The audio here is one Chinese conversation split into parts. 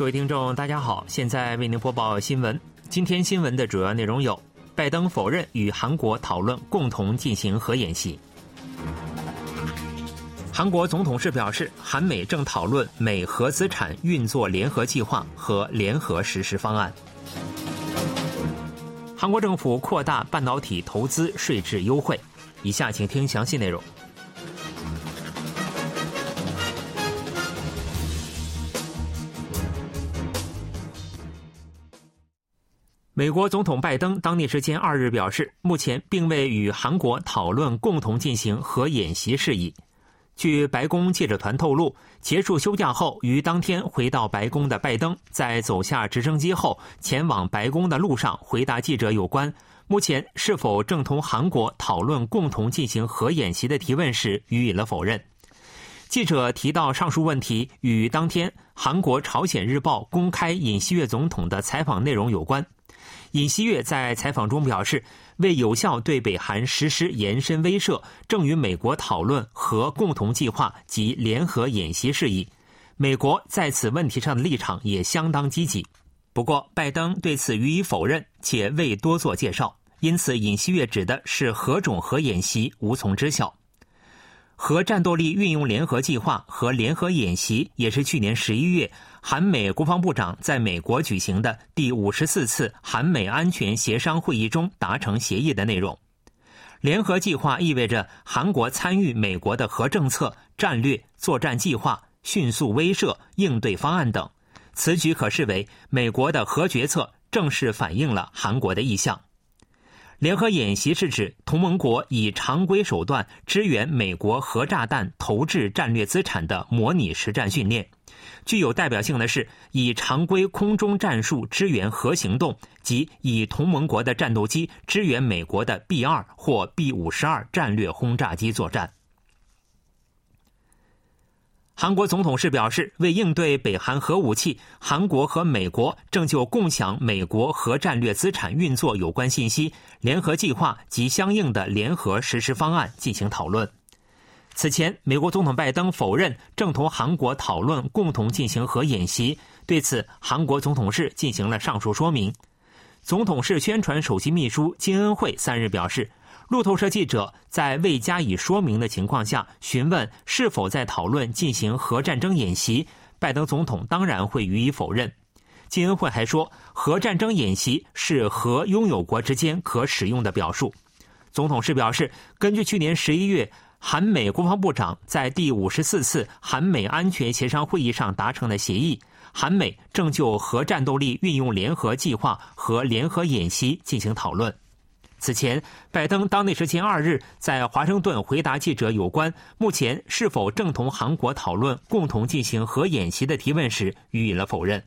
各位听众，大家好，现在为您播报新闻。今天新闻的主要内容有：拜登否认与韩国讨论共同进行核演习；韩国总统室表示，韩美正讨论美核资产运作联合计划和联合实施方案；韩国政府扩大半导体投资税制优惠。以下请听详细内容。美国总统拜登当地时间二日表示，目前并未与韩国讨论共同进行核演习事宜。据白宫记者团透露，结束休假后于当天回到白宫的拜登，在走下直升机后前往白宫的路上，回答记者有关目前是否正同韩国讨论共同进行核演习的提问时，予以了否认。记者提到上述问题与当天韩国《朝鲜日报》公开尹锡悦总统的采访内容有关。尹锡悦在采访中表示，为有效对北韩实施延伸威慑，正与美国讨论核共同计划及联合演习事宜。美国在此问题上的立场也相当积极。不过，拜登对此予以否认，且未多做介绍。因此，尹锡悦指的是何种核演习，无从知晓。核战斗力运用联合计划和联合演习也是去年十一月韩美国防部长在美国举行的第五十四次韩美安全协商会议中达成协议的内容。联合计划意味着韩国参与美国的核政策、战略、作战计划、迅速威慑应对方案等。此举可视为美国的核决策正式反映了韩国的意向。联合演习是指同盟国以常规手段支援美国核炸弹投掷战略资产的模拟实战训练。具有代表性的是，以常规空中战术支援核行动，及以同盟国的战斗机支援美国的 B 二或 B 五十二战略轰炸机作战。韩国总统室表示，为应对北韩核武器，韩国和美国正就共享美国核战略资产运作有关信息、联合计划及相应的联合实施方案进行讨论。此前，美国总统拜登否认正同韩国讨论共同进行核演习，对此，韩国总统室进行了上述说明。总统室宣传首席秘书金恩惠三日表示。路透社记者在未加以说明的情况下询问是否在讨论进行核战争演习，拜登总统当然会予以否认。金恩惠还说，核战争演习是核拥有国之间可使用的表述。总统室表示，根据去年十一月韩美国防部长在第五十四次韩美安全协商会议上达成的协议，韩美正就核战斗力运用联合计划和联合演习进行讨论。此前，拜登当地时间二日在华盛顿回答记者有关目前是否正同韩国讨论共同进行核演习的提问时，予以了否认。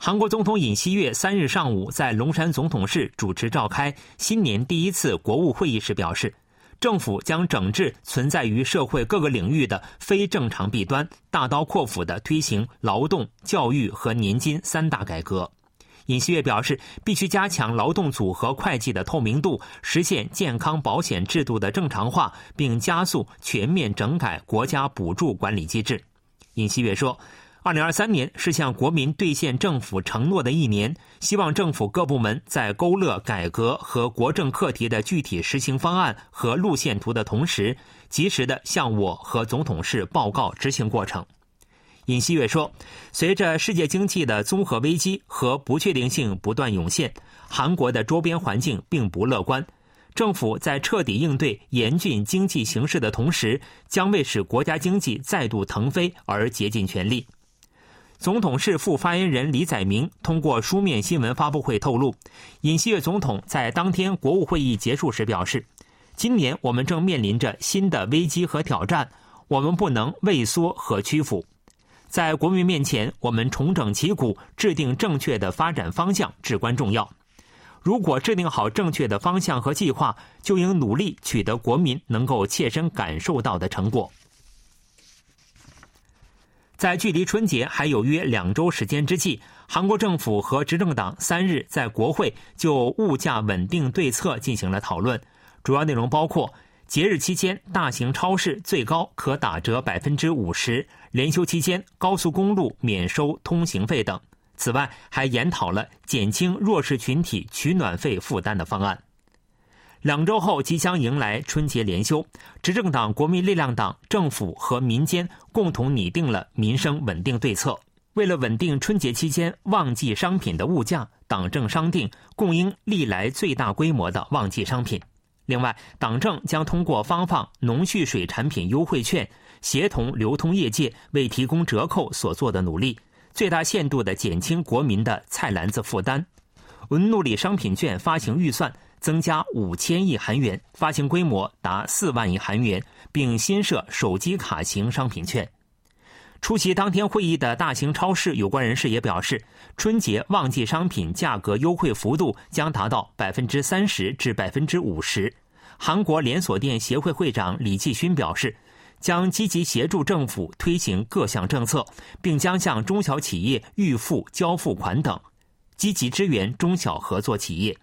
韩国总统尹锡悦三日上午在龙山总统室主持召开新年第一次国务会议时表示，政府将整治存在于社会各个领域的非正常弊端，大刀阔斧的推行劳动、教育和年金三大改革。尹锡悦表示，必须加强劳动组合会计的透明度，实现健康保险制度的正常化，并加速全面整改国家补助管理机制。尹锡悦说，二零二三年是向国民兑现政府承诺的一年，希望政府各部门在勾勒改革和国政课题的具体实行方案和路线图的同时，及时的向我和总统室报告执行过程。尹锡悦说：“随着世界经济的综合危机和不确定性不断涌现，韩国的周边环境并不乐观。政府在彻底应对严峻经济形势的同时，将为使国家经济再度腾飞而竭尽全力。”总统室副发言人李载明通过书面新闻发布会透露，尹锡悦总统在当天国务会议结束时表示：“今年我们正面临着新的危机和挑战，我们不能畏缩和屈服。”在国民面前，我们重整旗鼓，制定正确的发展方向至关重要。如果制定好正确的方向和计划，就应努力取得国民能够切身感受到的成果。在距离春节还有约两周时间之际，韩国政府和执政党三日在国会就物价稳定对策进行了讨论，主要内容包括节日期间大型超市最高可打折百分之五十，连休期间高速公路免收通行费等。此外，还研讨了减轻弱势群体取暖费负担的方案。两周后即将迎来春节连休，执政党国民力量党政府和民间共同拟定了民生稳定对策。为了稳定春节期间旺季商品的物价，党政商定供应历来最大规模的旺季商品。另外，党政将通过发放农畜水产品优惠券，协同流通业界为提供折扣所做的努力。最大限度地减轻国民的菜篮子负担。文努里商品券发行预算增加五千亿韩元，发行规模达四万亿韩元，并新设手机卡型商品券。出席当天会议的大型超市有关人士也表示，春节旺季商品价格优惠幅度将达到百分之三十至百分之五十。韩国连锁店协会会长李继勋表示。将积极协助政府推行各项政策，并将向中小企业预付交付款等，积极支援中小合作企业。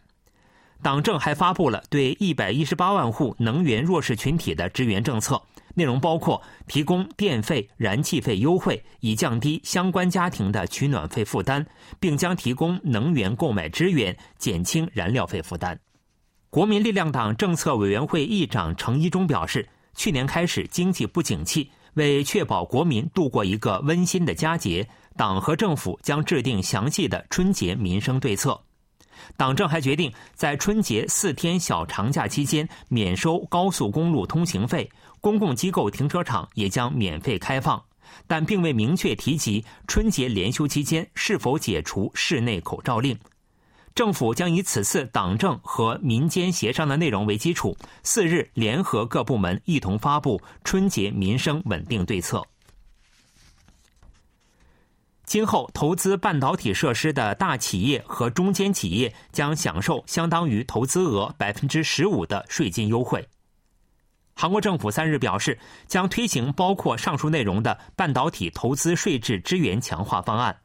党政还发布了对一百一十八万户能源弱势群体的支援政策，内容包括提供电费、燃气费优惠，以降低相关家庭的取暖费负担，并将提供能源购买支援，减轻燃料费负担。国民力量党政策委员会议长程一中表示。去年开始经济不景气，为确保国民度过一个温馨的佳节，党和政府将制定详细的春节民生对策。党政还决定在春节四天小长假期间免收高速公路通行费，公共机构停车场也将免费开放，但并未明确提及春节连休期间是否解除室内口罩令。政府将以此次党政和民间协商的内容为基础，四日联合各部门一同发布春节民生稳定对策。今后投资半导体设施的大企业和中间企业将享受相当于投资额百分之十五的税金优惠。韩国政府三日表示，将推行包括上述内容的半导体投资税制支援强化方案。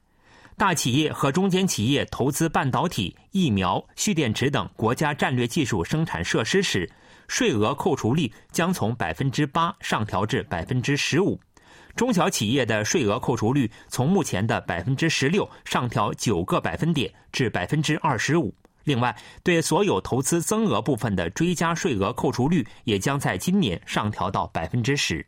大企业和中间企业投资半导体、疫苗、蓄电池等国家战略技术生产设施时，税额扣除率将从百分之八上调至百分之十五；中小企业的税额扣除率从目前的百分之十六上调九个百分点至百分之二十五。另外，对所有投资增额部分的追加税额扣除率也将在今年上调到百分之十。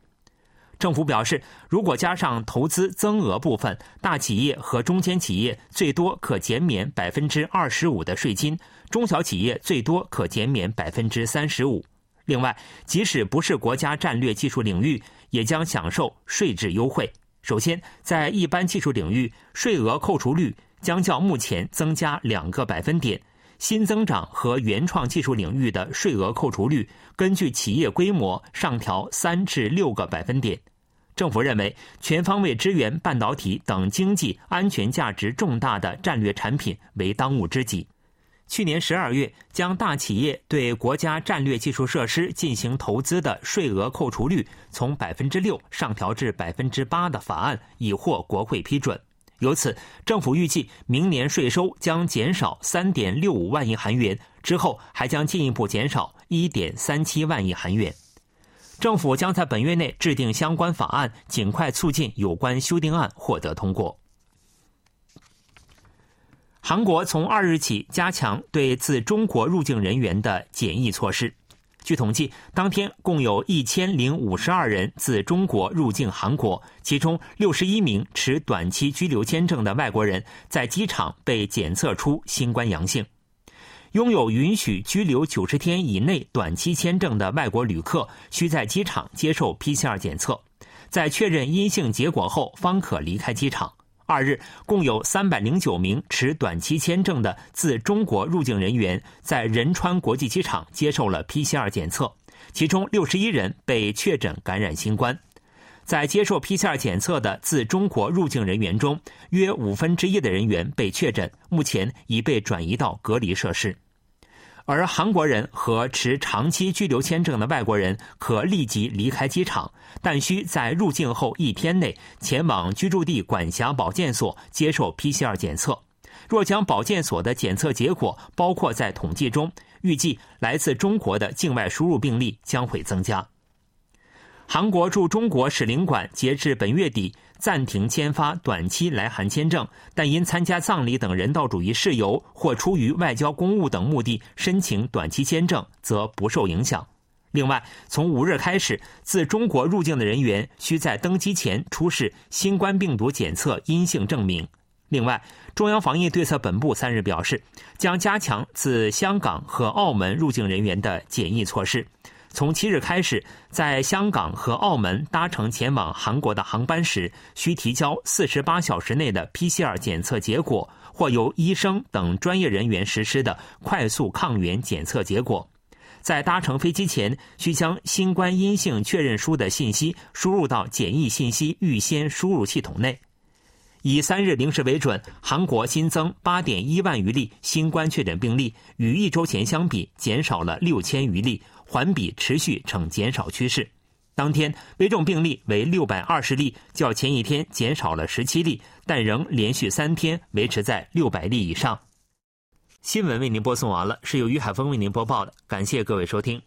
政府表示，如果加上投资增额部分，大企业和中间企业最多可减免百分之二十五的税金，中小企业最多可减免百分之三十五。另外，即使不是国家战略技术领域，也将享受税制优惠。首先，在一般技术领域，税额扣除率将较目前增加两个百分点；新增长和原创技术领域的税额扣除率，根据企业规模上调三至六个百分点。政府认为，全方位支援半导体等经济安全价值重大的战略产品为当务之急。去年十二月，将大企业对国家战略技术设施进行投资的税额扣除率从百分之六上调至百分之八的法案已获国会批准。由此，政府预计明年税收将减少三点六五万亿韩元，之后还将进一步减少一点三七万亿韩元。政府将在本月内制定相关法案，尽快促进有关修订案获得通过。韩国从二日起加强对自中国入境人员的检疫措施。据统计，当天共有一千零五十二人自中国入境韩国，其中六十一名持短期居留签证的外国人在机场被检测出新冠阳性。拥有允许居留九十天以内短期签证的外国旅客，需在机场接受 PCR 检测，在确认阴性结果后方可离开机场。二日，共有三百零九名持短期签证的自中国入境人员在仁川国际机场接受了 PCR 检测，其中六十一人被确诊感染新冠。在接受 PCR 检测的自中国入境人员中，约五分之一的人员被确诊，目前已被转移到隔离设施。而韩国人和持长期居留签证的外国人可立即离开机场，但需在入境后一天内前往居住地管辖保健所接受 PCR 检测。若将保健所的检测结果包括在统计中，预计来自中国的境外输入病例将会增加。韩国驻中国使领馆截至本月底暂停签发短期来韩签证，但因参加葬礼等人道主义事由或出于外交公务等目的申请短期签证，则不受影响。另外，从五日开始，自中国入境的人员需在登机前出示新冠病毒检测阴性证明。另外，中央防疫对策本部三日表示，将加强自香港和澳门入境人员的检疫措施。从七日开始，在香港和澳门搭乘前往韩国的航班时，需提交四十八小时内的 PCR 检测结果，或由医生等专业人员实施的快速抗原检测结果。在搭乘飞机前，需将新冠阴性确认书的信息输入到检疫信息预先输入系统内。以三日零时为准，韩国新增八点一万余例新冠确诊病例，与一周前相比减少了六千余例，环比持续呈减少趋势。当天危重病例为六百二十例，较前一天减少了十七例，但仍连续三天维持在六百例以上。新闻为您播送完了，是由于海峰为您播报的，感谢各位收听。